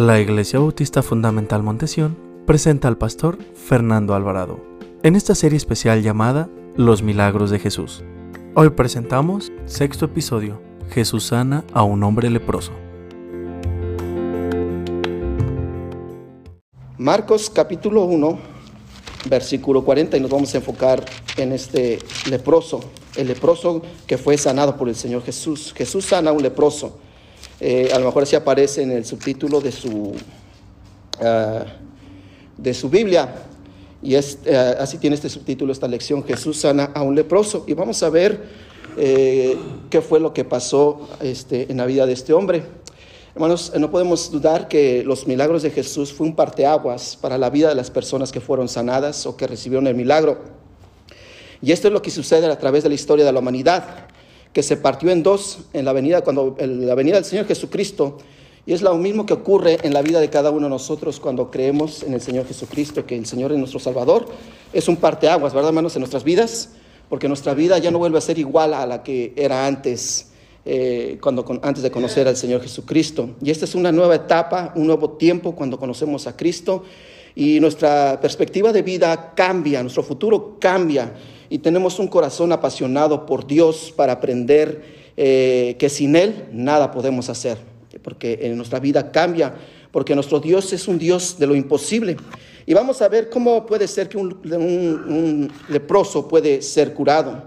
La Iglesia Bautista Fundamental Montesión presenta al pastor Fernando Alvarado en esta serie especial llamada Los Milagros de Jesús. Hoy presentamos sexto episodio, Jesús sana a un hombre leproso. Marcos capítulo 1, versículo 40, y nos vamos a enfocar en este leproso, el leproso que fue sanado por el Señor Jesús. Jesús sana a un leproso. Eh, a lo mejor así aparece en el subtítulo de su, ah, de su Biblia. Y eh, así tiene este subtítulo, esta lección, Jesús sana a un leproso. Y vamos a ver eh, qué fue lo que pasó este, en la vida de este hombre. Hermanos, no podemos dudar que los milagros de Jesús fue un parteaguas para la vida de las personas que fueron sanadas o que recibieron el milagro. Y esto es lo que sucede a través de la historia de la humanidad que se partió en dos en la venida, cuando, la venida del Señor Jesucristo. Y es lo mismo que ocurre en la vida de cada uno de nosotros cuando creemos en el Señor Jesucristo, que el Señor es nuestro Salvador. Es un parteaguas, ¿verdad, hermanos, en nuestras vidas? Porque nuestra vida ya no vuelve a ser igual a la que era antes, eh, cuando, antes de conocer al Señor Jesucristo. Y esta es una nueva etapa, un nuevo tiempo cuando conocemos a Cristo y nuestra perspectiva de vida cambia, nuestro futuro cambia y tenemos un corazón apasionado por Dios para aprender eh, que sin Él nada podemos hacer, porque en nuestra vida cambia, porque nuestro Dios es un Dios de lo imposible. Y vamos a ver cómo puede ser que un, leproso puede ser curado.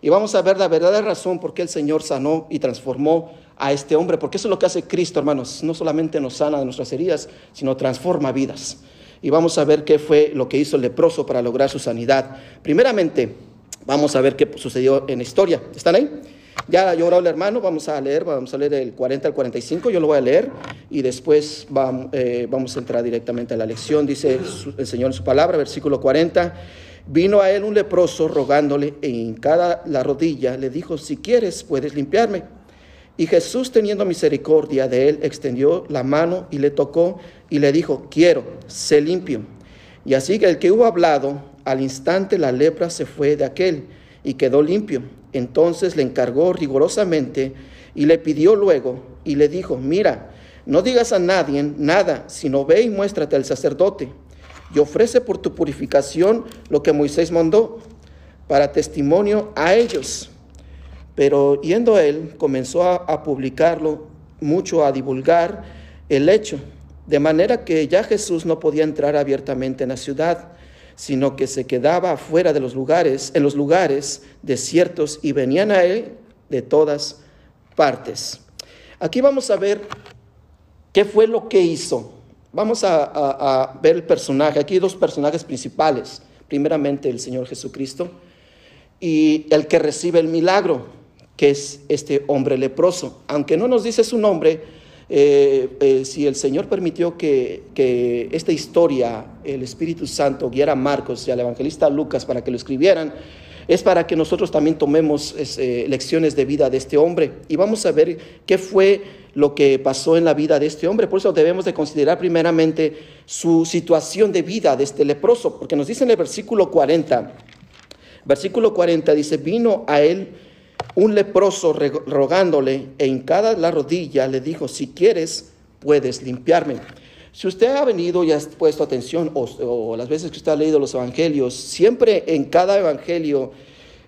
Y vamos a ver la verdadera razón por qué el Señor sanó y transformó a este hombre, porque eso es lo que hace Cristo, hermanos. No solamente nos sana de nuestras heridas, sino transforma vidas. Y vamos a ver qué fue lo que hizo el leproso para lograr su sanidad. Primeramente, Vamos a ver qué sucedió en la historia. ¿Están ahí? Ya lloró el hermano, vamos a leer, vamos a leer el 40 al 45, yo lo voy a leer y después eh, vamos, a entrar directamente a la lección. Dice el Señor en su palabra, versículo 40, vino a él un leproso rogándole en cada la rodilla, le dijo, si quieres puedes limpiarme. Y Jesús teniendo misericordia de él, extendió la mano y le tocó y le dijo, quiero, sé limpio. Y así que el que hubo hablado al instante la lepra se fue de aquel y quedó limpio. Entonces le encargó rigurosamente y le pidió luego y le dijo, mira, no digas a nadie nada, sino ve y muéstrate al sacerdote y ofrece por tu purificación lo que Moisés mandó para testimonio a ellos. Pero yendo él, comenzó a, a publicarlo mucho, a divulgar el hecho, de manera que ya Jesús no podía entrar abiertamente en la ciudad sino que se quedaba afuera de los lugares, en los lugares desiertos y venían a él de todas partes. Aquí vamos a ver qué fue lo que hizo. Vamos a, ver el personaje. Aquí hay dos personajes principales. Primeramente el Señor Jesucristo y el que recibe el milagro, que es este hombre leproso. Aunque no nos dice su nombre, eh, eh, si el Señor permitió que, esta historia, el Espíritu Santo, guiara a Marcos y al evangelista Lucas para que lo escribieran, es para que nosotros también tomemos eh, lecciones de vida de este hombre y vamos a ver qué fue lo que pasó en la vida de este hombre. Por eso debemos de considerar primeramente su situación de vida de este leproso, porque nos dice en el versículo 40, versículo 40 dice, vino a él un leproso rogándole e hincada la rodilla le dijo, si quieres, puedes limpiarme. Si usted ha venido y ha puesto atención, o, las veces que usted ha leído los evangelios, siempre en cada evangelio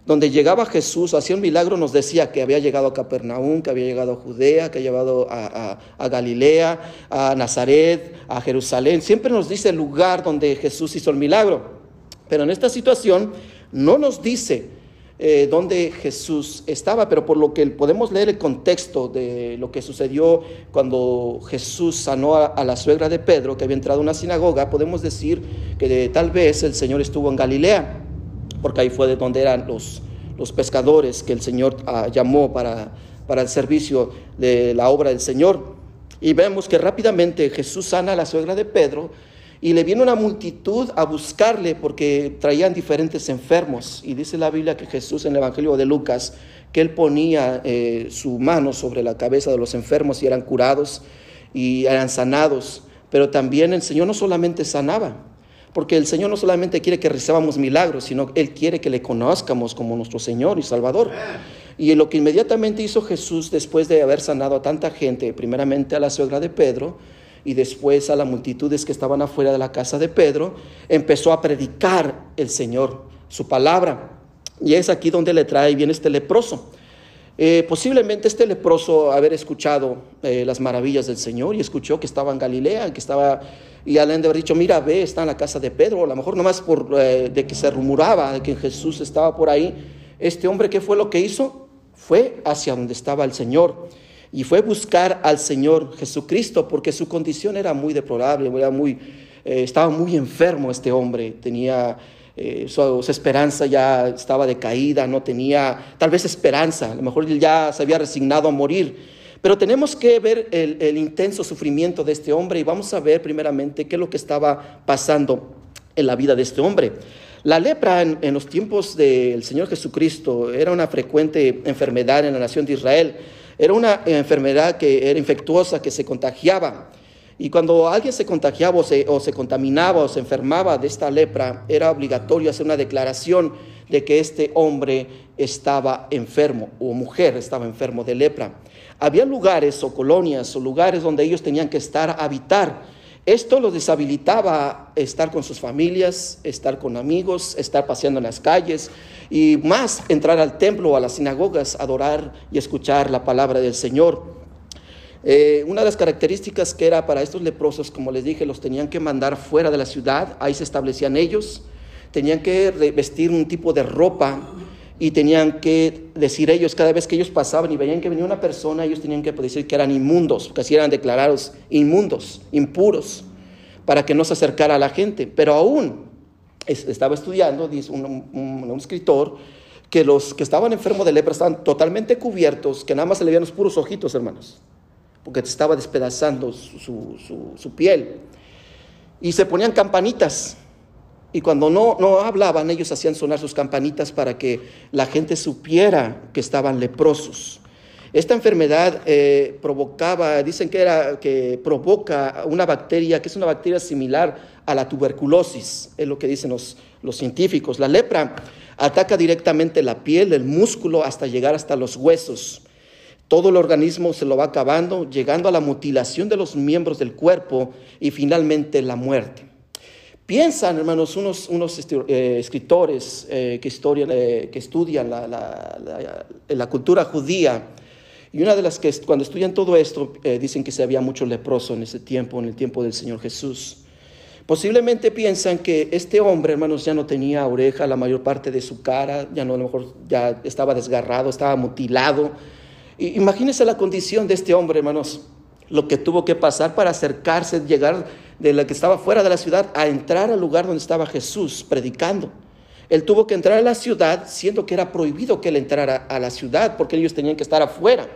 donde llegaba Jesús, hacía un milagro, nos decía que había llegado a Capernaum, que había llegado a Judea, que había llegado a, a Galilea, a Nazaret, a Jerusalén. Siempre nos dice el lugar donde Jesús hizo el milagro. Pero en esta situación no nos dice eh, donde Jesús estaba, pero por lo que podemos leer el contexto de lo que sucedió cuando Jesús sanó a, la suegra de Pedro, que había entrado a una sinagoga, podemos decir que tal vez el Señor estuvo en Galilea, porque ahí fue de donde eran los, los pescadores que el Señor ah, llamó para, para el servicio de la obra del Señor. Y vemos que rápidamente Jesús sana a la suegra de Pedro, y le viene una multitud a buscarle porque traían diferentes enfermos. Y dice la Biblia que Jesús en el Evangelio de Lucas, que él ponía eh, su mano sobre la cabeza de los enfermos y eran curados y eran sanados. Pero también el Señor no solamente sanaba, porque el Señor no solamente quiere que recibamos milagros, sino Él quiere que le conozcamos como nuestro Señor y Salvador. Y lo que inmediatamente hizo Jesús después de haber sanado a tanta gente, primeramente a la suegra de Pedro, y después a las multitudes que estaban afuera de la casa de Pedro, empezó a predicar el Señor su palabra. Y es aquí donde le trae bien este leproso. Eh, posiblemente este leproso haber escuchado eh, las maravillas del Señor y escuchó que estaba en Galilea, que estaba, y alguien de haber dicho, mira, ve, está en la casa de Pedro, a lo mejor nomás por, eh, de que se rumoraba de que Jesús estaba por ahí. Este hombre, ¿qué fue lo que hizo? Fue hacia donde estaba el Señor y fue buscar al Señor Jesucristo porque su condición era muy deplorable, muy, estaba muy enfermo este hombre, tenía eh, su, esperanza ya estaba decaída, no tenía tal vez esperanza, a lo mejor ya se había resignado a morir. Pero tenemos que ver el, intenso sufrimiento de este hombre y vamos a ver primeramente qué es lo que estaba pasando en la vida de este hombre. La lepra en, los tiempos del Señor Jesucristo era una frecuente enfermedad en la nación de Israel. Era una enfermedad que era infectuosa, que se contagiaba. Y cuando alguien se contagiaba o se, contaminaba o se enfermaba de esta lepra, era obligatorio hacer una declaración de que este hombre estaba enfermo o mujer estaba enfermo de lepra. Había lugares o colonias o lugares donde ellos tenían que estar a habitar. Esto los deshabilitaba estar con sus familias, estar con amigos, estar paseando en las calles y más entrar al templo o a las sinagogas, adorar y escuchar la palabra del Señor. Eh, una de las características que era para estos leprosos, como les dije, los tenían que mandar fuera de la ciudad, ahí se establecían ellos, tenían que vestir un tipo de ropa y tenían que decir ellos, cada vez que ellos pasaban y veían que venía una persona, ellos tenían que decir que eran inmundos, que así eran declarados inmundos, impuros, para que no se acercara a la gente. Pero aún estaba estudiando, dice un, escritor, que los que estaban enfermos de lepra estaban totalmente cubiertos, que nada más se le veían los puros ojitos, hermanos porque estaba despedazando su, piel. Y se ponían campanitas. Y cuando no, no hablaban, ellos hacían sonar sus campanitas para que la gente supiera que estaban leprosos. Esta enfermedad eh, provocaba, dicen que, era, que provoca una bacteria, que es una bacteria similar a la tuberculosis, es lo que dicen los, los científicos. La lepra ataca directamente la piel, el músculo, hasta llegar hasta los huesos. Todo el organismo se lo va acabando, llegando a la mutilación de los miembros del cuerpo y finalmente la muerte. Piensan, hermanos, unos, unos eh, escritores eh, que, eh, que, estudian la, la, cultura judía, y una de las que cuando estudian todo esto dicen que se había mucho leproso en ese tiempo, en el tiempo del Señor Jesús. Posiblemente piensan que este hombre, hermanos, ya no tenía oreja, la mayor parte de su cara, ya no, a lo mejor ya estaba desgarrado, estaba mutilado, Imagínense la condición de este hombre, hermanos, lo que tuvo que pasar para acercarse, llegar de la que estaba fuera de la ciudad a entrar al lugar donde estaba Jesús predicando. Él tuvo que entrar a la ciudad, siendo que era prohibido que él entrara a la ciudad, porque ellos tenían que estar afuera.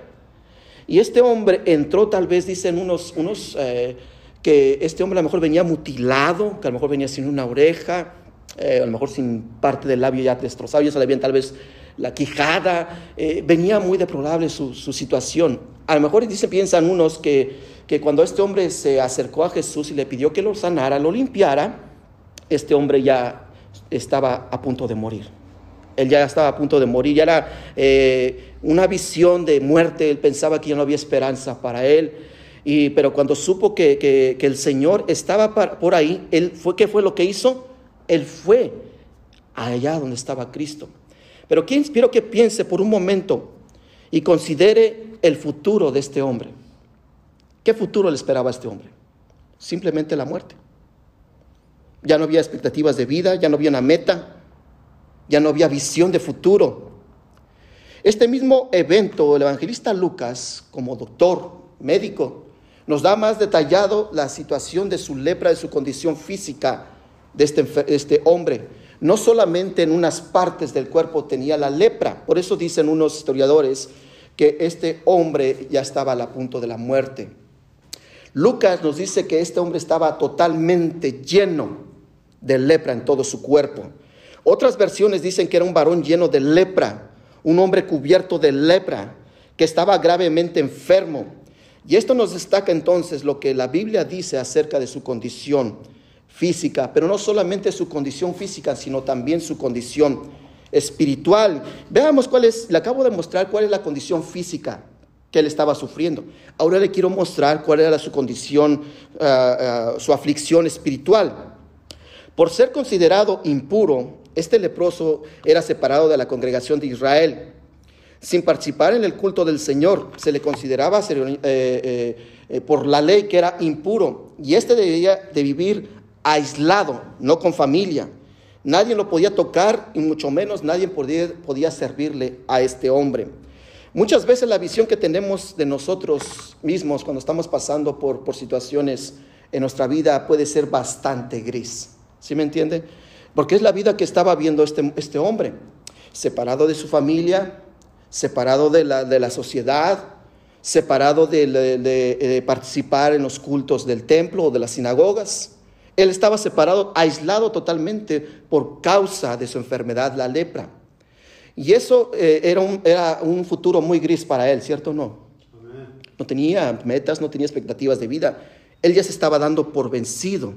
Y este hombre entró, tal vez dicen unos, unos eh, que este hombre a lo mejor venía mutilado, que a lo mejor venía sin una oreja, eh, a lo mejor sin parte del labio ya destrozado, ya se le habían tal vez la quijada, eh, venía muy deplorable su, situación. A lo mejor dice, piensan unos que, que cuando este hombre se acercó a Jesús y le pidió que lo sanara, lo limpiara, este hombre ya estaba a punto de morir. Él ya estaba a punto de morir, ya era eh, una visión de muerte, él pensaba que ya no había esperanza para él. Y, pero cuando supo que, que, que el Señor estaba por ahí, él fue, ¿qué fue lo que hizo? Él fue allá donde estaba Cristo. Pero quiero que piense por un momento y considere el futuro de este hombre. ¿Qué futuro le esperaba a este hombre? Simplemente la muerte. Ya no había expectativas de vida, ya no había una meta, ya no había visión de futuro. Este mismo evento, el evangelista Lucas, como doctor, médico, nos da más detallado la situación de su lepra, de su condición física de este, este hombre no solamente en unas partes del cuerpo tenía la lepra, por eso dicen unos historiadores que este hombre ya estaba a punto de la muerte. Lucas nos dice que este hombre estaba totalmente lleno de lepra en todo su cuerpo. Otras versiones dicen que era un varón lleno de lepra, un hombre cubierto de lepra, que estaba gravemente enfermo. Y esto nos destaca entonces lo que la Biblia dice acerca de su condición física, pero no solamente su condición física, sino también su condición espiritual. Veamos cuál es, le acabo de mostrar cuál es la condición física que él estaba sufriendo. Ahora le quiero mostrar cuál era su condición, ah, ah, su aflicción espiritual. Por ser considerado impuro, este leproso era separado de la congregación de Israel. Sin participar en el culto del Señor, se le consideraba eh, eh, eh, por la ley que era impuro. Y este debía de vivir aislado, no con familia. Nadie lo podía tocar y mucho menos nadie podía, servirle a este hombre. Muchas veces la visión que tenemos de nosotros mismos cuando estamos pasando por, por situaciones en nuestra vida puede ser bastante gris. ¿Sí me entiende? Porque es la vida que estaba viendo este, este hombre, separado de su familia, separado de la, de la sociedad, separado de, de, participar en los cultos del templo o de las sinagogas. Él estaba separado, aislado totalmente por causa de su enfermedad, la lepra. Y eso eh, era, un, era, un, futuro muy gris para él, ¿cierto o no? No tenía metas, no tenía expectativas de vida. Él ya se estaba dando por vencido.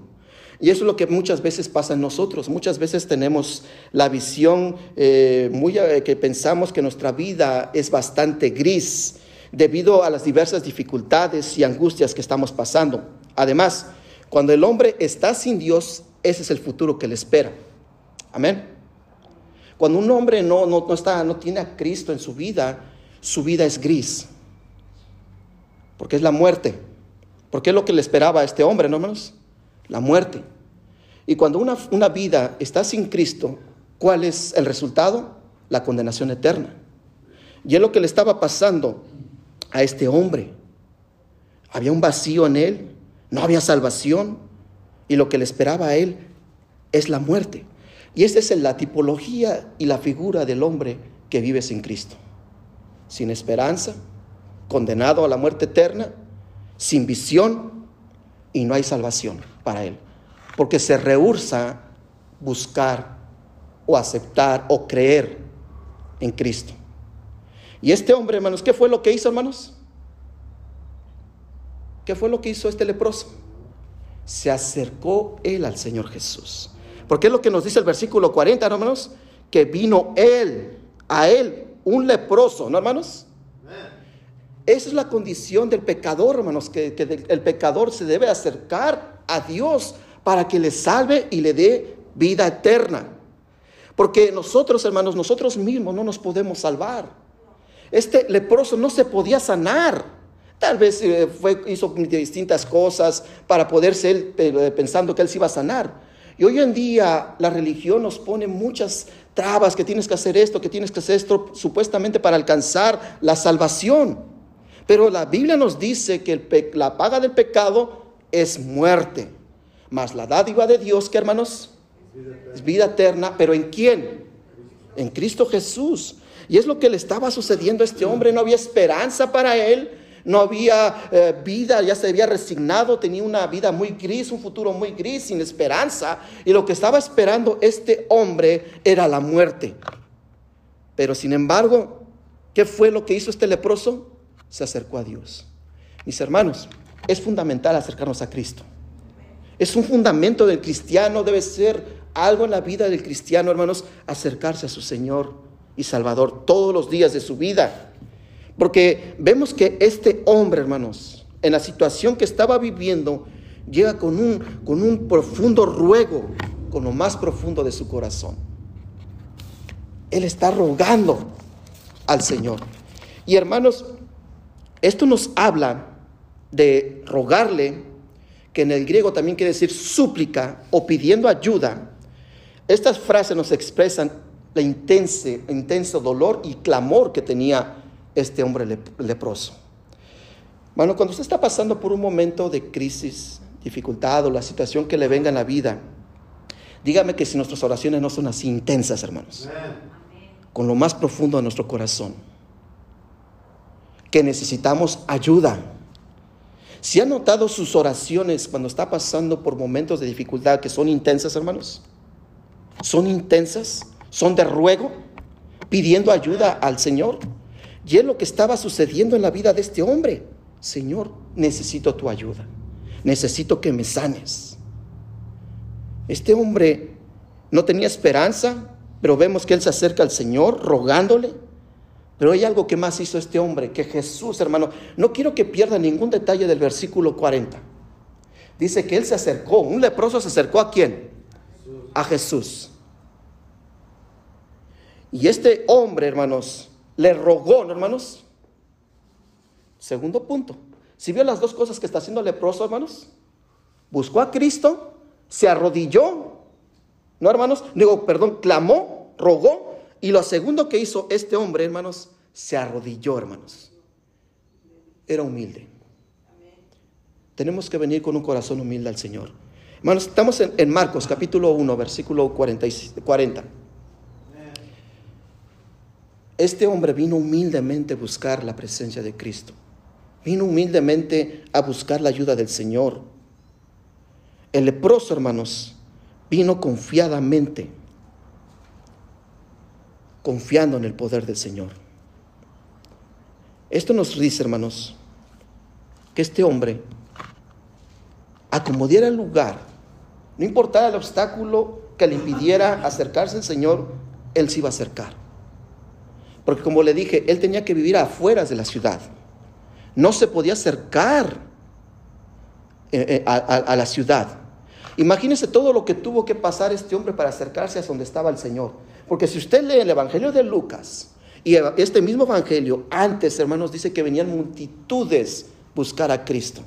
Y eso es lo que muchas veces pasa en nosotros. Muchas veces tenemos la visión eh, muy eh, que pensamos que nuestra vida es bastante gris debido a las diversas dificultades y angustias que estamos pasando. Además, cuando el hombre está sin Dios, ese es el futuro que le espera. Amén. Cuando un hombre no, no, está, no tiene a Cristo en su vida, su vida es gris. Porque es la muerte. Porque es lo que le esperaba a este hombre, ¿no, hermanos? La muerte. Y cuando una, una vida está sin Cristo, ¿cuál es el resultado? La condenación eterna. Y es lo que le estaba pasando a este hombre. Había un vacío en él, no había salvación, y lo que le esperaba a él es la muerte. Y esa es la tipología y la figura del hombre que vive sin Cristo. Sin esperanza, condenado a la muerte eterna, sin visión y no hay salvación para él. Porque se rehúsa buscar o aceptar o creer en Cristo. Y este hombre, hermanos, ¿qué fue lo que hizo, hermanos? ¿Qué fue lo que hizo este leproso? Se acercó él al Señor Jesús. Porque es lo que nos dice el versículo 40, hermanos, que vino él, a él, un leproso, ¿no, hermanos? Esa es la condición del pecador, hermanos, que, el pecador se debe acercar a Dios para que le salve y le dé vida eterna. Porque nosotros, hermanos, nosotros mismos no nos podemos salvar. Este leproso no se podía sanar. Tal vez eh, fue, hizo distintas cosas para poderse él eh, pensando que él se iba a sanar. Y hoy en día la religión nos pone muchas trabas, que tienes que hacer esto, que tienes que hacer esto, supuestamente para alcanzar la salvación. Pero la Biblia nos dice que la paga del pecado es muerte. Mas la dádiva de Dios, ¿qué hermanos? Es vida eterna. ¿Pero en quién? En Cristo Jesús. Y es lo que le estaba sucediendo a este hombre. No había esperanza para él no había eh, vida, ya se había resignado, tenía una vida muy gris, un futuro muy gris, sin esperanza. Y lo que estaba esperando este hombre era la muerte. Pero sin embargo, ¿qué fue lo que hizo este leproso? Se acercó a Dios. Mis hermanos, es fundamental acercarnos a Cristo. Es un fundamento del cristiano, debe ser algo en la vida del cristiano, hermanos, acercarse a su Señor y Salvador todos los días de su vida. Porque vemos que este hombre, hermanos, en la situación que estaba viviendo, llega con un, con un profundo ruego, con lo más profundo de su corazón. Él está rogando al Señor. Y hermanos, esto nos habla de rogarle, que en el griego también quiere decir súplica o pidiendo ayuda. Estas frases nos expresan intenso, intenso dolor y clamor que tenía este hombre leproso. Bueno, cuando usted está pasando por un momento de crisis, dificultad o la situación que le venga en la vida, dígame que si nuestras oraciones no son así intensas, hermanos, con lo más profundo de nuestro corazón, que necesitamos ayuda. Si ha notado sus oraciones cuando está pasando por momentos de dificultad que son intensas, hermanos? ¿Son intensas? ¿Son de ruego? ¿Pidiendo ayuda al Señor? Y es lo que estaba sucediendo en la vida de este hombre. Señor, necesito tu ayuda. Necesito que me sanes. Este hombre no tenía esperanza, pero vemos que él se acerca al Señor rogándole Pero hay algo que más hizo este hombre, que Jesús, hermano, no quiero que pierda ningún detalle del versículo 40. Dice que él se acercó, un leproso se acercó a quién? A Jesús. Y este hombre, hermanos, le rogó, ¿no, hermanos? Segundo punto. Si vio las dos cosas que está haciendo el leproso, hermanos, buscó a Cristo, se arrodilló, ¿no, hermanos? Digo, perdón, clamó, rogó, y lo segundo que hizo este hombre, hermanos, se arrodilló, hermanos. Era humilde. Tenemos que venir con un corazón humilde al Señor. Hermanos, estamos en, Marcos capítulo 1, versículo 40. 40. Este hombre vino humildemente a buscar la presencia de Cristo. Vino humildemente a buscar la ayuda del Señor. El leproso, hermanos, vino confiadamente, confiando en el poder del Señor. Esto nos dice, hermanos, que este hombre acomodiera el lugar, no importara el obstáculo que le impidiera acercarse al Señor, él se iba a acercar. Porque como le dije, él tenía que vivir afuera de la ciudad. No se podía acercar eh, eh, a, la ciudad. Imagínese todo lo que tuvo que pasar este hombre para acercarse a donde estaba el Señor. Porque si usted lee el Evangelio de Lucas y este mismo Evangelio, antes, hermanos, dice que venían multitudes buscar a Cristo.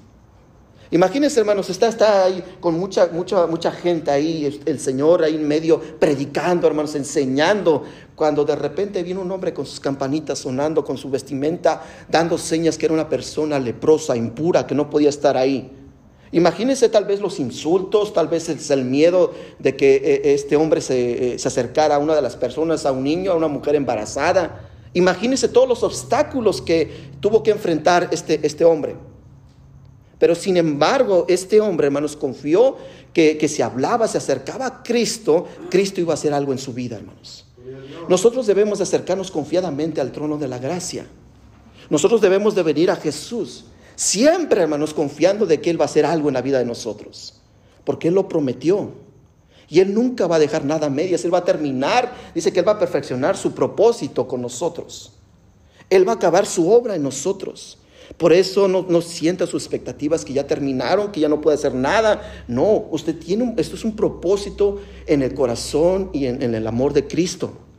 Imagínense, hermanos, está, está ahí con mucha, mucha, mucha gente ahí, el Señor ahí en medio predicando, hermanos, enseñando, cuando de repente viene un hombre con sus campanitas sonando, con su vestimenta, dando señas que era una persona leprosa, impura, que no podía estar ahí. Imagínense tal vez los insultos, tal vez es el miedo de que eh, este hombre se, eh, se acercara a una de las personas, a un niño, a una mujer embarazada. Imagínense todos los obstáculos que tuvo que enfrentar este, este hombre. Pero sin embargo, este hombre, hermanos, confió que, que si hablaba, se acercaba a Cristo, Cristo iba a hacer algo en su vida, hermanos. Nosotros debemos acercarnos confiadamente al trono de la gracia. Nosotros debemos de venir a Jesús, siempre, hermanos, confiando de que Él va a hacer algo en la vida de nosotros, porque Él lo prometió. Y Él nunca va a dejar nada a medias, Él va a terminar, dice que Él va a perfeccionar su propósito con nosotros. Él va a acabar su obra en nosotros. Por eso no, sienta sus expectativas que ya terminaron, que ya no puede hacer nada. No, usted tiene, esto es un propósito en el corazón y en, en el amor de Cristo.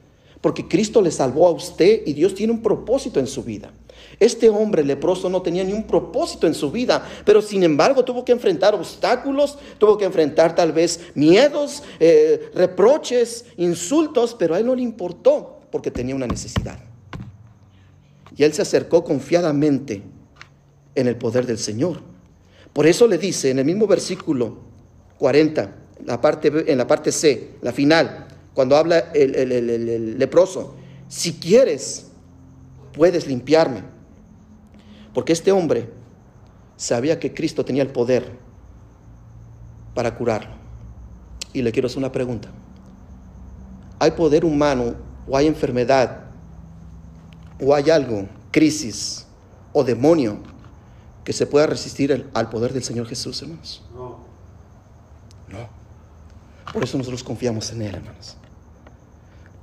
Porque Cristo le salvó a usted y Dios tiene un propósito en su vida. Este hombre leproso no tenía ni un propósito en su vida, pero sin embargo tuvo que enfrentar obstáculos, tuvo que enfrentar tal vez miedos, eh, reproches, insultos, pero a él no le importó porque tenía una necesidad. Y él se acercó confiadamente en el poder del Señor. Por eso le dice en el mismo versículo 40, la parte, en la parte C, la final, cuando habla el, el leproso, si quieres, puedes limpiarme. Porque este hombre sabía que Cristo tenía el poder para curarlo. Y le quiero hacer una pregunta. ¿Hay poder humano o hay enfermedad o hay algo, crisis o demonio que se pueda resistir al poder del Señor Jesús, hermanos? No. No. Por eso nosotros confiamos en Él, hermanos.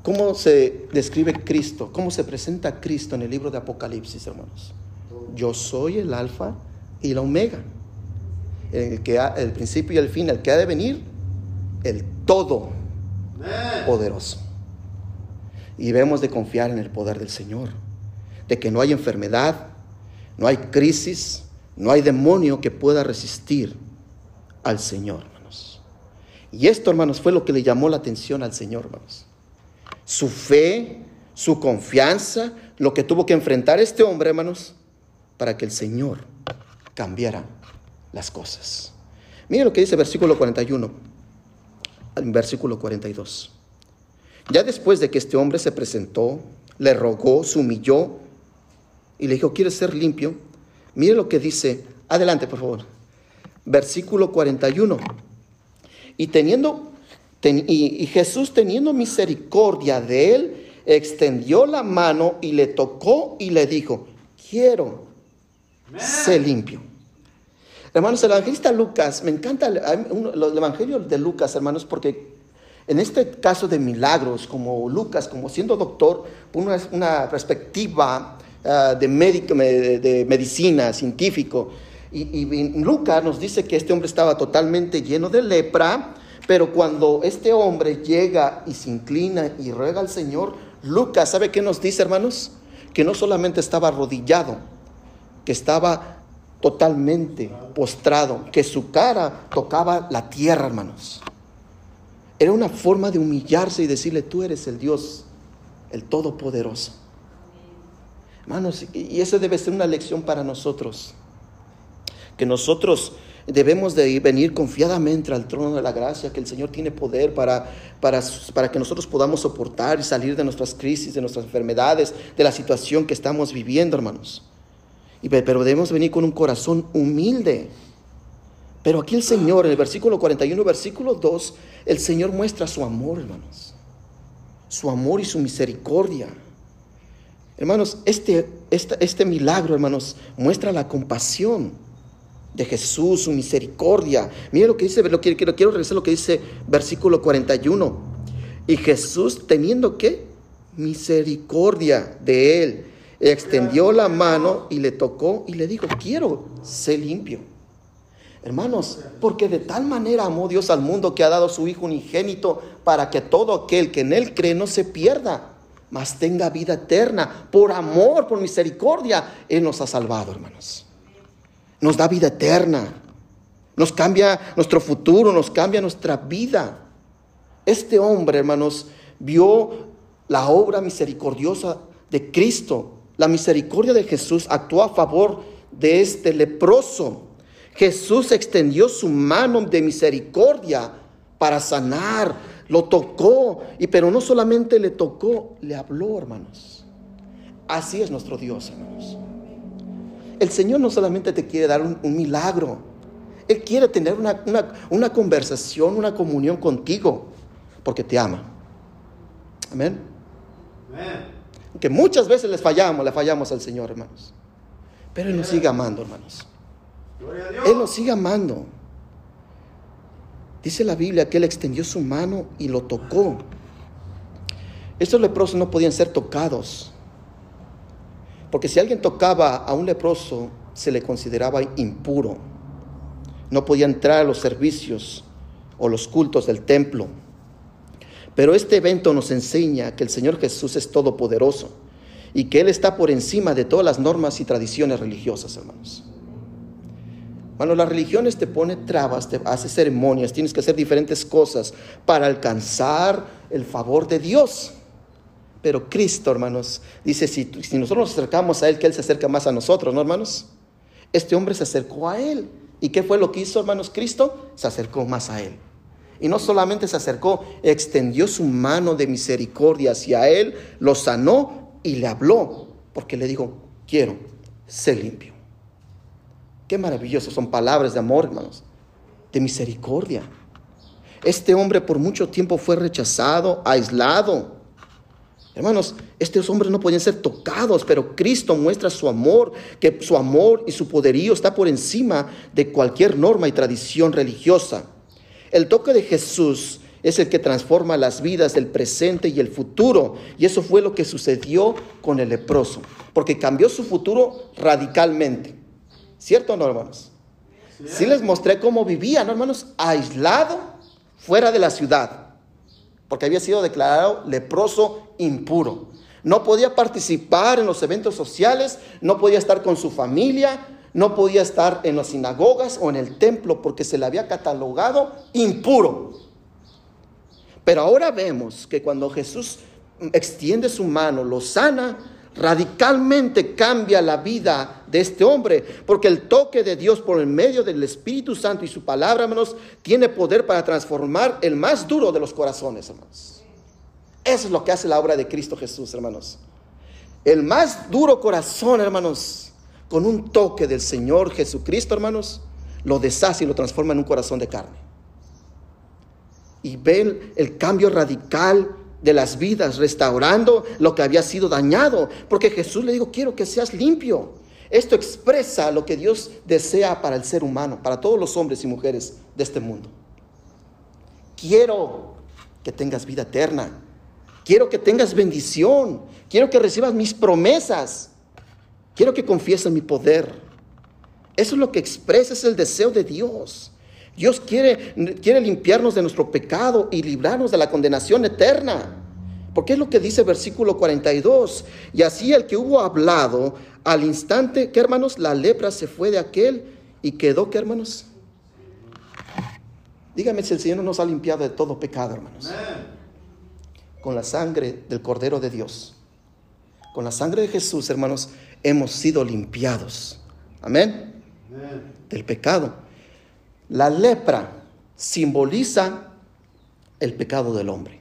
¿Cómo se describe Cristo? ¿Cómo se presenta Cristo en el libro de Apocalipsis, hermanos? Yo soy el alfa y la omega. El, que el principio y el fin, el que ha de venir, el todo poderoso. Y debemos de confiar en el poder del Señor, de que no hay enfermedad, no hay crisis, no hay demonio que pueda resistir al Señor, hermanos. Y esto, hermanos, fue lo que le llamó la atención al Señor, hermanos. Su fe, su confianza, lo que tuvo que enfrentar este hombre, hermanos, para que el Señor cambiara las cosas. Mire lo que dice versículo 41, versículo 42. Ya después de que este hombre se presentó, le rogó, se humilló y le dijo, ¿quieres ser limpio? Mire lo que dice. Adelante, por favor. Versículo 41. Y teniendo y, Jesús teniendo misericordia de él, extendió la mano y le tocó y le dijo, quiero, ser limpio. Hermanos, el evangelista Lucas, me encanta el, el evangelio de Lucas, hermanos, porque En este caso de milagros, como Lucas, como siendo doctor, una, una perspectiva ah, de, médico, de, medicina, científico, y, y Lucas nos dice que este hombre estaba totalmente lleno de lepra, pero cuando este hombre llega y se inclina y ruega al Señor, Lucas, ¿sabe qué nos dice, hermanos? Que no solamente estaba arrodillado, que estaba totalmente postrado, que su cara tocaba la tierra, hermanos. Era una forma de humillarse y decirle, tú eres el Dios, el Todopoderoso. Hermanos, y eso debe ser una lección para nosotros, que nosotros debemos de venir confiadamente al trono de la gracia, que el Señor tiene poder para, para, para que nosotros podamos soportar y salir de nuestras crisis, de nuestras enfermedades, de la situación que estamos viviendo, hermanos. Y, pero debemos venir con un corazón humilde. Pero aquí el Señor, en el versículo 41, versículo 2, el Señor muestra su amor, hermanos. Su amor y su misericordia. Hermanos, este, este, este milagro, hermanos, muestra la compasión de Jesús, su misericordia. Mire lo que dice, lo quiero, quiero regresar lo que dice versículo 41. Y Jesús teniendo que misericordia de él extendió la mano y le tocó y le dijo, quiero ser limpio. Hermanos, porque de tal manera amó Dios al mundo que ha dado su Hijo unigénito para que todo aquel que en Él cree no se pierda, mas tenga vida eterna. Por amor, por misericordia, Él nos ha salvado, hermanos. Nos da vida eterna. Nos cambia nuestro futuro, nos cambia nuestra vida. Este hombre, hermanos, vio la obra misericordiosa de Cristo la misericordia de Jesús actuó a favor de este leproso. Jesús extendió su mano de misericordia para sanar, lo tocó, y pero no solamente le tocó, le habló, hermanos. Así es nuestro Dios, hermanos. El Señor no solamente te quiere dar un, milagro, Él quiere tener una, una conversación, una comunión contigo, porque te ama. Amén. Amén que muchas veces les fallamos, le fallamos al Señor, hermanos. Pero Él nos sigue amando, hermanos. Él nos sigue amando. Dice la Biblia que Él extendió su mano y lo tocó. Estos leprosos no podían ser tocados. Porque si alguien tocaba a un leproso, se le consideraba impuro. No podía entrar a los servicios o los cultos del templo. Pero este evento nos enseña que el Señor Jesús es todopoderoso y que Él está por encima de todas las normas y tradiciones religiosas, hermanos. Bueno, las religiones te ponen trabas, te hace ceremonias, tienes que hacer diferentes cosas para alcanzar el favor de Dios. Pero Cristo, hermanos, dice, si, nosotros nos acercamos a Él, que Él se acerca más a nosotros, ¿no, hermanos? Este hombre se acercó a Él. ¿Y qué fue lo que hizo, hermanos? Cristo se acercó más a Él. Y no solamente se acercó, extendió su mano de misericordia hacia él, lo sanó y le habló, porque le dijo, quiero ser limpio. Qué maravilloso son palabras de amor, hermanos, de misericordia. Este hombre por mucho tiempo fue rechazado, aislado. Hermanos, estos hombres no podían ser tocados, pero Cristo muestra su amor, que su amor y su poderío está por encima de cualquier norma y tradición religiosa. El toque de Jesús es el que transforma las vidas del presente y el futuro. Y eso fue lo que sucedió con el leproso, porque cambió su futuro radicalmente. ¿Cierto no, hermanos? Sí les mostré cómo vivía, ¿no, hermanos? Aislado, fuera de la ciudad, porque había sido declarado leproso impuro. No podía participar en los eventos sociales, no podía estar con su familia, no podía estar en las sinagogas o en el templo porque se le había catalogado impuro. Pero ahora vemos que cuando Jesús extiende su mano, lo sana, radicalmente cambia la vida de este hombre, porque el toque de Dios por el medio del Espíritu Santo y su palabra, hermanos, tiene poder para transformar el más duro de los corazones, hermanos. Eso es lo que hace la obra de Cristo Jesús, hermanos. El más duro corazón, hermanos, con un toque del Señor Jesucristo, hermanos, lo deshace y lo transforma en un corazón de carne. Y ven el cambio radical de las vidas, restaurando lo que había sido dañado. Porque Jesús le dijo, quiero que seas limpio. Esto expresa lo que Dios desea para el ser humano, para todos los hombres y mujeres de este mundo. Quiero que tengas vida eterna. Quiero que tengas bendición. Quiero que recibas mis promesas. Quiero que confieses mi poder. Eso es lo que expresa, es el deseo de Dios. Dios quiere, quiere limpiarnos de nuestro pecado y librarnos de la condenación eterna. Porque es lo que dice el versículo 42. Y así el que hubo hablado, al instante, ¿qué hermanos? La lepra se fue de aquel y quedó, ¿qué hermanos? Dígame si el Señor nos ha limpiado de todo pecado, hermanos. Con la sangre del Cordero de Dios. Con la sangre de Jesús, hermanos, hemos sido limpiados. Amén. Del pecado. La lepra simboliza el pecado del hombre.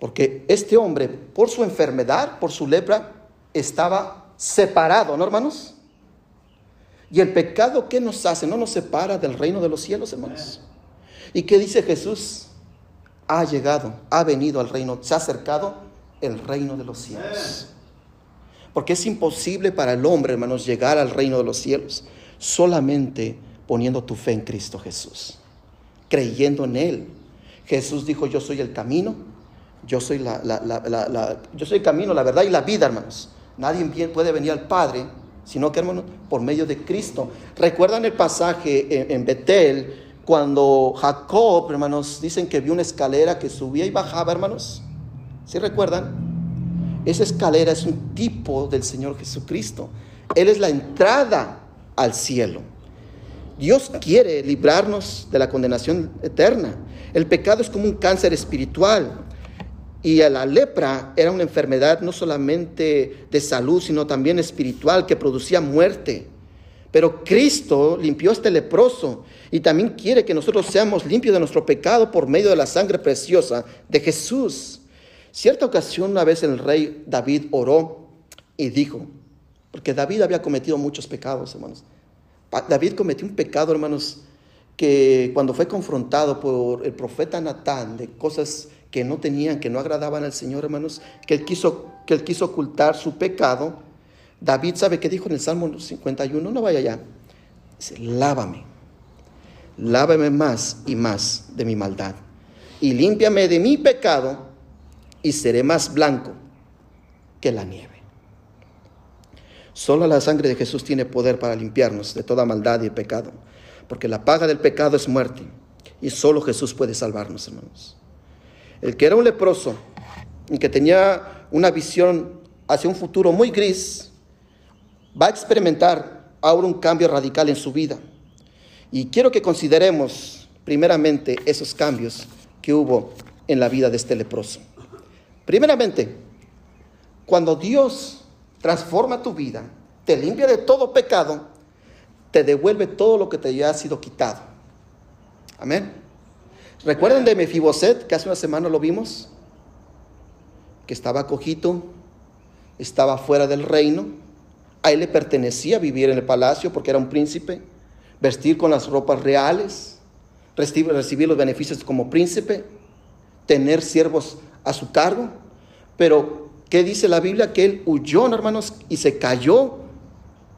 Porque este hombre, por su enfermedad, por su lepra, estaba separado, ¿no, hermanos? Y el pecado que nos hace no nos separa del reino de los cielos, hermanos. ¿Y qué dice Jesús? Ha llegado, ha venido al reino, se ha acercado el reino de los cielos. Porque es imposible para el hombre, hermanos, llegar al reino de los cielos solamente poniendo tu fe en Cristo Jesús, creyendo en Él. Jesús dijo, yo soy el camino, yo soy, la, yo soy el camino, la verdad y la vida, hermanos. Nadie puede venir al Padre, sino que, hermanos, por medio de Cristo. ¿Recuerdan el pasaje en, Betel, cuando Jacob, hermanos, dicen que vio una escalera que subía y bajaba, hermanos? ¿Sí recuerdan? Esa escalera es un tipo del Señor Jesucristo. Él es la entrada al cielo. Dios quiere librarnos de la condenación eterna. El pecado es como un cáncer espiritual. Y la lepra era una enfermedad no solamente de salud, sino también espiritual que producía muerte. Pero Cristo limpió este leproso y también quiere que nosotros seamos limpios de nuestro pecado por medio de la sangre preciosa de Jesús. Cierta ocasión, una vez el rey David oró y dijo, porque David había cometido muchos pecados, hermanos. David cometió un pecado, hermanos, que cuando fue confrontado por el profeta Natán de cosas que no tenían, que no agradaban al Señor, hermanos, que él quiso, que él quiso ocultar su pecado, David sabe que dijo en el Salmo 51, no vaya allá, dice, lávame, lávame más y más de mi maldad, y límpiame de mi pecado, y seré más blanco que la nieve. Solo la sangre de Jesús tiene poder para limpiarnos de toda maldad y pecado, porque la paga del pecado es muerte, y solo Jesús puede salvarnos, hermanos. El que era un leproso y que tenía una visión hacia un futuro muy gris, va a experimentar ahora un cambio radical en su vida. Y quiero que consideremos primeramente esos cambios que hubo en la vida de este leproso. Primeramente, cuando Dios transforma tu vida, te limpia de todo pecado, te devuelve todo lo que te haya sido quitado. Amén. ¿Recuerdan de Mefiboset, que hace una semana lo vimos? Que estaba cojito, estaba fuera del reino. A él le pertenecía vivir en el palacio porque era un príncipe, vestir con las ropas reales, recibir los beneficios como príncipe, tener siervos a su cargo. Pero, ¿qué dice la Biblia? Que él huyó, hermanos, y se cayó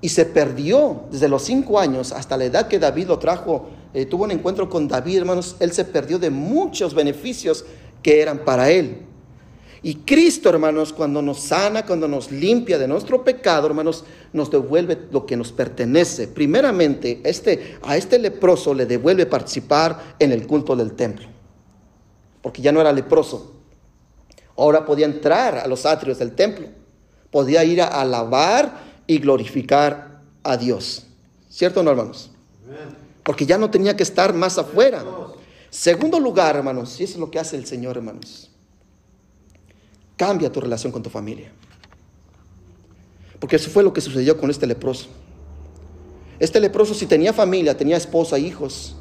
y se perdió desde los cinco años hasta la edad que David lo trajo eh, tuvo un encuentro con David, hermanos, él se perdió de muchos beneficios que eran para él. Y Cristo, hermanos, cuando nos sana, cuando nos limpia de nuestro pecado, hermanos, nos devuelve lo que nos pertenece. Primeramente, este, a este leproso le devuelve participar en el culto del templo, porque ya no era leproso. Ahora podía entrar a los atrios del templo, podía ir a alabar y glorificar a Dios. ¿Cierto o no, hermanos? porque ya no tenía que estar más afuera. Segundo lugar, hermanos, y eso es lo que hace el Señor, hermanos. Cambia tu relación con tu familia. Porque eso fue lo que sucedió con este leproso. Este leproso si tenía familia, tenía esposa, hijos,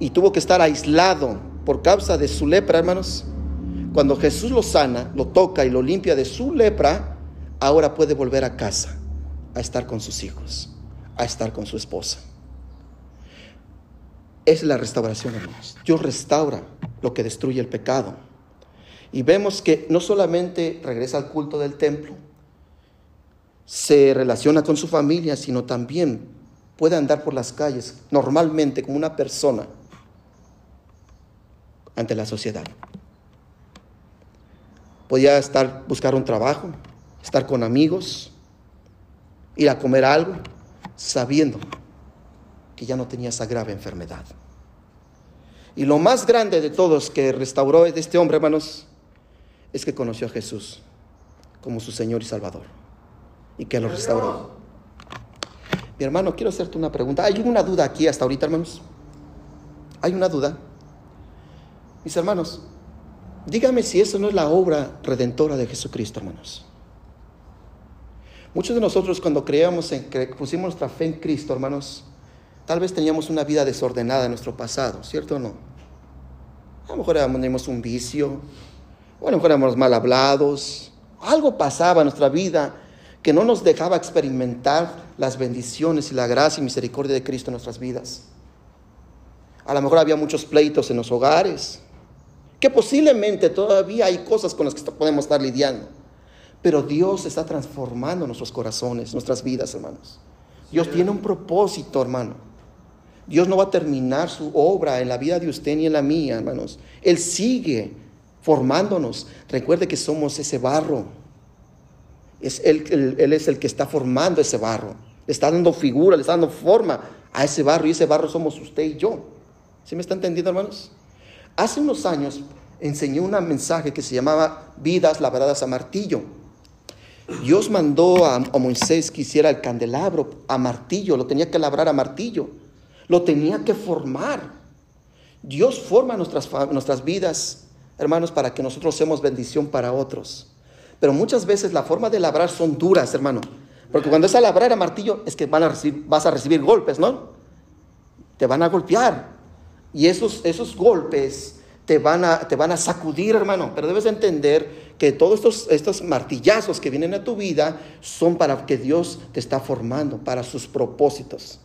y tuvo que estar aislado por causa de su lepra, hermanos. Cuando Jesús lo sana, lo toca y lo limpia de su lepra, ahora puede volver a casa, a estar con sus hijos, a estar con su esposa es la restauración, hermanos. Dios restaura lo que destruye el pecado. Y vemos que no solamente regresa al culto del templo, se relaciona con su familia, sino también puede andar por las calles normalmente como una persona ante la sociedad. Podía estar, buscar un trabajo, estar con amigos, ir a comer algo, sabiendo que ya no tenía esa grave enfermedad. Y lo más grande de todos que restauró este hombre, hermanos, es que conoció a Jesús como su Señor y Salvador. Y que lo restauró. Mi hermano, quiero hacerte una pregunta. ¿Hay una duda aquí hasta ahorita, hermanos? ¿Hay una duda? Mis hermanos, dígame si eso no es la obra redentora de Jesucristo, hermanos. Muchos de nosotros cuando creíamos en, pusimos nuestra fe en Cristo, hermanos, tal vez teníamos una vida desordenada en nuestro pasado, ¿cierto o no? A lo mejor teníamos un vicio, o a lo mejor éramos mal hablados, algo pasaba en nuestra vida que no nos dejaba experimentar las bendiciones y la gracia y misericordia de Cristo en nuestras vidas. A lo mejor había muchos pleitos en los hogares, que posiblemente todavía hay cosas con las que podemos estar lidiando. Pero Dios está transformando nuestros corazones, nuestras vidas, hermanos. Dios tiene un propósito, hermano. Dios no va a terminar su obra en la vida de usted ni en la mía, hermanos. Él sigue formándonos. Recuerde que somos ese barro. Es él, él, es el que está formando ese barro. Le está dando figura, le está dando forma a ese barro. Y ese barro somos usted y yo. ¿Sí me está entendiendo, hermanos? Hace unos años enseñé un mensaje que se llamaba Vidas labradas a martillo. Dios mandó a, Moisés que hiciera el candelabro a martillo, lo tenía que labrar a martillo, lo tenía que formar. Dios forma nuestras, nuestras vidas, hermanos, para que nosotros seamos bendición para otros. Pero muchas veces la forma de labrar son duras, hermano. Porque cuando es a labrar a martillo es que van a recibir, vas a recibir golpes, ¿no? Te van a golpear. Y esos, esos golpes te van, a, te van a sacudir, hermano. Pero debes entender que todos estos, estos martillazos que vienen a tu vida son para que Dios te está formando, para sus propósitos.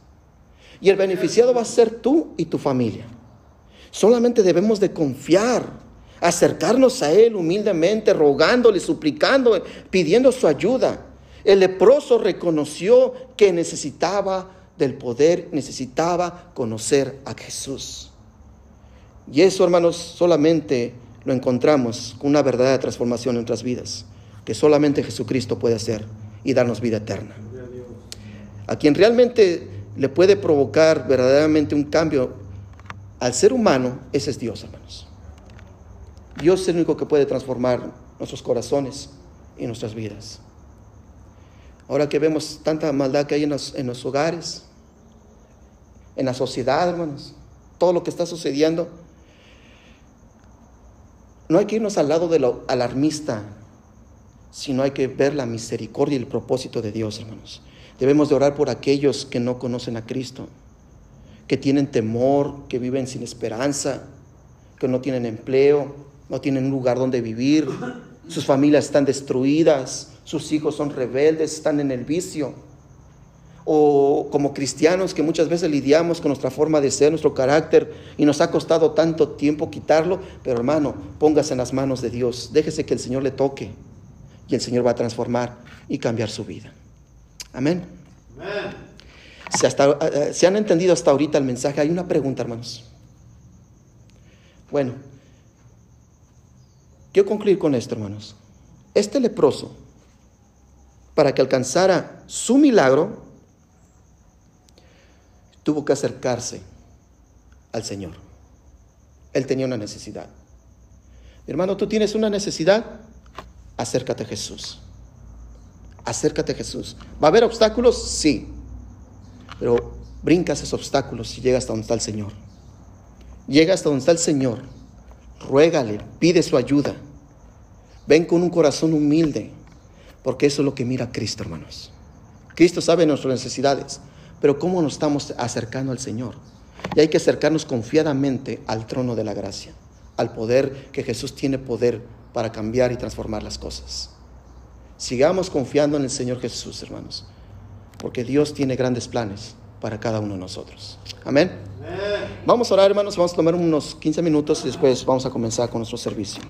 Y el beneficiado va a ser tú y tu familia. Solamente debemos de confiar, acercarnos a Él humildemente, rogándole, suplicando, pidiendo su ayuda. El leproso reconoció que necesitaba del poder, necesitaba conocer a Jesús. Y eso, hermanos, solamente lo encontramos con una verdadera transformación en nuestras vidas, que solamente Jesucristo puede hacer y darnos vida eterna. A quien realmente le puede provocar verdaderamente un cambio al ser humano, ese es Dios, hermanos. Dios es el único que puede transformar nuestros corazones y nuestras vidas. Ahora que vemos tanta maldad que hay en los, en los hogares, en la sociedad, hermanos, todo lo que está sucediendo, no hay que irnos al lado de lo alarmista, sino hay que ver la misericordia y el propósito de Dios, hermanos. Debemos de orar por aquellos que no conocen a Cristo, que tienen temor, que viven sin esperanza, que no tienen empleo, no tienen un lugar donde vivir, sus familias están destruidas, sus hijos son rebeldes, están en el vicio o como cristianos que muchas veces lidiamos con nuestra forma de ser, nuestro carácter, y nos ha costado tanto tiempo quitarlo, pero hermano, póngase en las manos de Dios, déjese que el Señor le toque, y el Señor va a transformar y cambiar su vida. Amén. Si, hasta, eh, eh, si han entendido hasta ahorita el mensaje, hay una pregunta, hermanos. Bueno, quiero concluir con esto, hermanos. Este leproso, para que alcanzara su milagro, tuvo que acercarse al Señor. Él tenía una necesidad. Hermano, tú tienes una necesidad, acércate a Jesús. Acércate a Jesús. ¿Va a haber obstáculos? Sí. Pero brinca esos obstáculos y llega hasta donde está el Señor. Llega hasta donde está el Señor. Ruégale, pide su ayuda. Ven con un corazón humilde, porque eso es lo que mira Cristo, hermanos. Cristo sabe nuestras necesidades. Pero ¿cómo nos estamos acercando al Señor? Y hay que acercarnos confiadamente al trono de la gracia, al poder que Jesús tiene poder para cambiar y transformar las cosas. Sigamos confiando en el Señor Jesús, hermanos, porque Dios tiene grandes planes para cada uno de nosotros. Amén. Vamos a orar, hermanos, vamos a tomar unos 15 minutos y después vamos a comenzar con nuestro servicio.